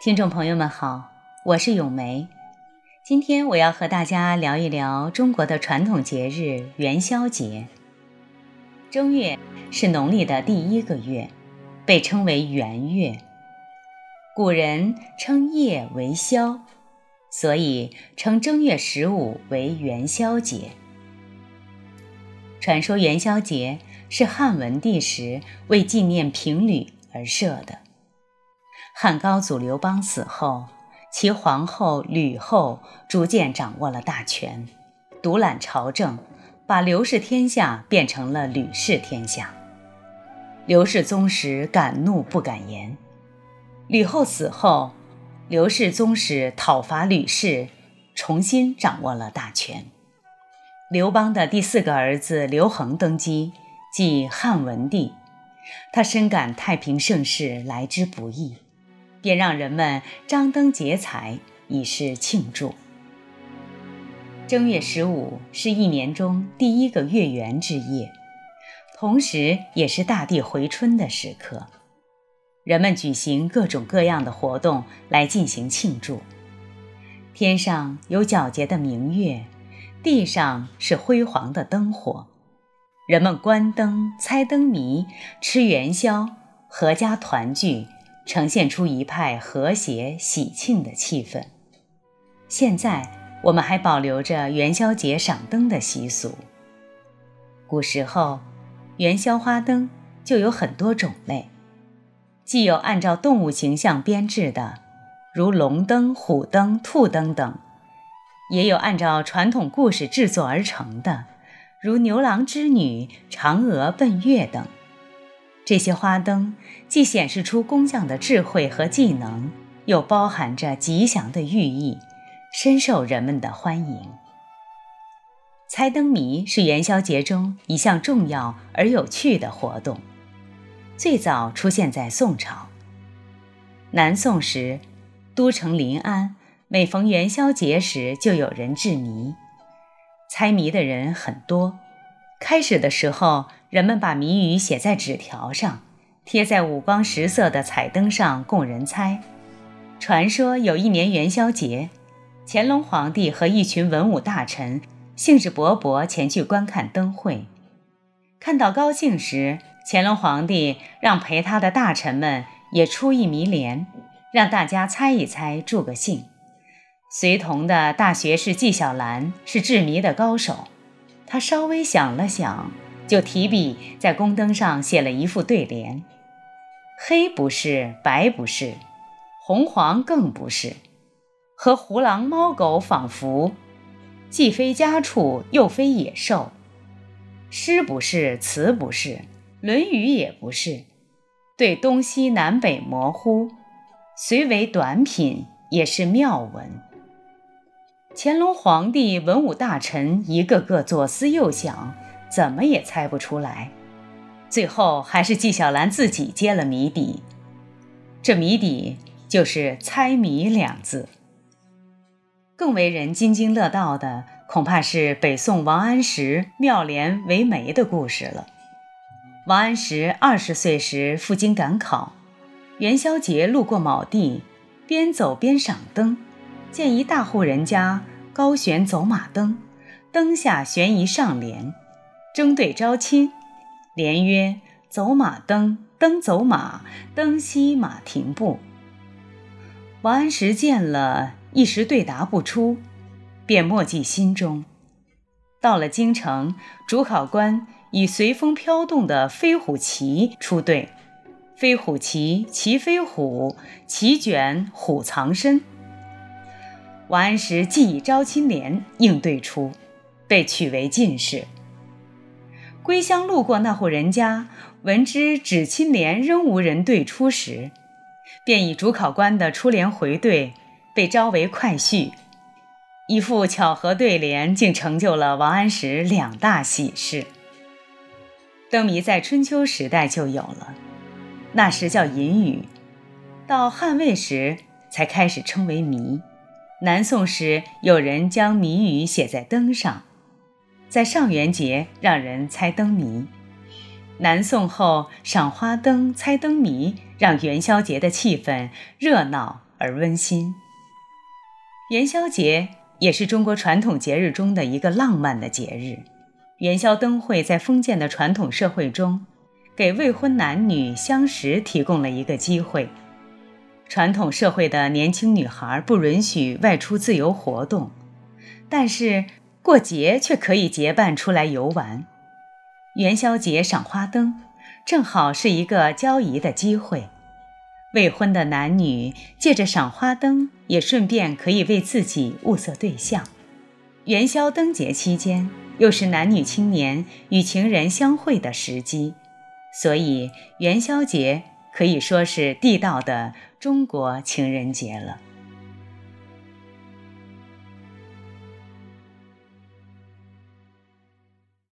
听众朋友们好，我是咏梅。今天我要和大家聊一聊中国的传统节日元宵节。正月是农历的第一个月，被称为元月。古人称夜为宵，所以称正月十五为元宵节。传说元宵节是汉文帝时为纪念平吕而设的。汉高祖刘邦死后，其皇后吕后逐渐掌握了大权，独揽朝政，把刘氏天下变成了吕氏天下。刘氏宗室敢怒不敢言。吕后死后，刘氏宗室讨伐吕氏，重新掌握了大权。刘邦的第四个儿子刘恒登基，即汉文帝。他深感太平盛世来之不易。便让人们张灯结彩，以示庆祝。正月十五是一年中第一个月圆之夜，同时也是大地回春的时刻。人们举行各种各样的活动来进行庆祝。天上有皎洁的明月，地上是辉煌的灯火，人们观灯、猜灯谜、吃元宵，阖家团聚。呈现出一派和谐喜庆的气氛。现在我们还保留着元宵节赏灯的习俗。古时候，元宵花灯就有很多种类，既有按照动物形象编制的，如龙灯、虎灯、兔灯等，也有按照传统故事制作而成的，如牛郎织女、嫦娥奔月等。这些花灯既显示出工匠的智慧和技能，又包含着吉祥的寓意，深受人们的欢迎。猜灯谜是元宵节中一项重要而有趣的活动，最早出现在宋朝。南宋时，都城临安每逢元宵节时，就有人制谜，猜谜的人很多。开始的时候，人们把谜语写在纸条上，贴在五光十色的彩灯上供人猜。传说有一年元宵节，乾隆皇帝和一群文武大臣兴致勃勃前去观看灯会。看到高兴时，乾隆皇帝让陪他的大臣们也出一谜联，让大家猜一猜，助个兴。随同的大学士纪晓岚是制谜的高手。他稍微想了想，就提笔在宫灯上写了一副对联：“黑不是，白不是，红黄更不是，和胡狼猫狗仿佛，既非家畜，又非野兽。诗不是，词不是，《论语》也不是，对东西南北模糊，虽为短品，也是妙文。”乾隆皇帝、文武大臣一个个左思右想，怎么也猜不出来。最后还是纪晓岚自己揭了谜底。这谜底就是“猜谜”两字。更为人津津乐道的，恐怕是北宋王安石妙莲为媒的故事了。王安石二十岁时赴京赶考，元宵节路过某地，边走边赏灯。见一大户人家高悬走马灯，灯下悬一上联，争对招亲，联曰：“走马灯，灯走马，灯熄马停步。”王安石见了一时对答不出，便默记心中。到了京城，主考官以随风飘动的飞虎旗出对：“飞虎旗，旗飞虎，旗卷虎藏身。”王安石既以招亲联应对出，被取为进士。归乡路过那户人家，闻知指亲联仍无人对出时，便以主考官的出联回对，被招为快婿。一副巧合对联，竟成就了王安石两大喜事。灯谜在春秋时代就有了，那时叫隐语，到汉魏时才开始称为谜。南宋时，有人将谜语写在灯上，在上元节让人猜灯谜。南宋后，赏花灯、猜灯谜，让元宵节的气氛热闹而温馨。元宵节也是中国传统节日中的一个浪漫的节日。元宵灯会在封建的传统社会中，给未婚男女相识提供了一个机会。传统社会的年轻女孩不允许外出自由活动，但是过节却可以结伴出来游玩。元宵节赏花灯，正好是一个交谊的机会。未婚的男女借着赏花灯，也顺便可以为自己物色对象。元宵灯节期间，又是男女青年与情人相会的时机，所以元宵节可以说是地道的中国情人节了。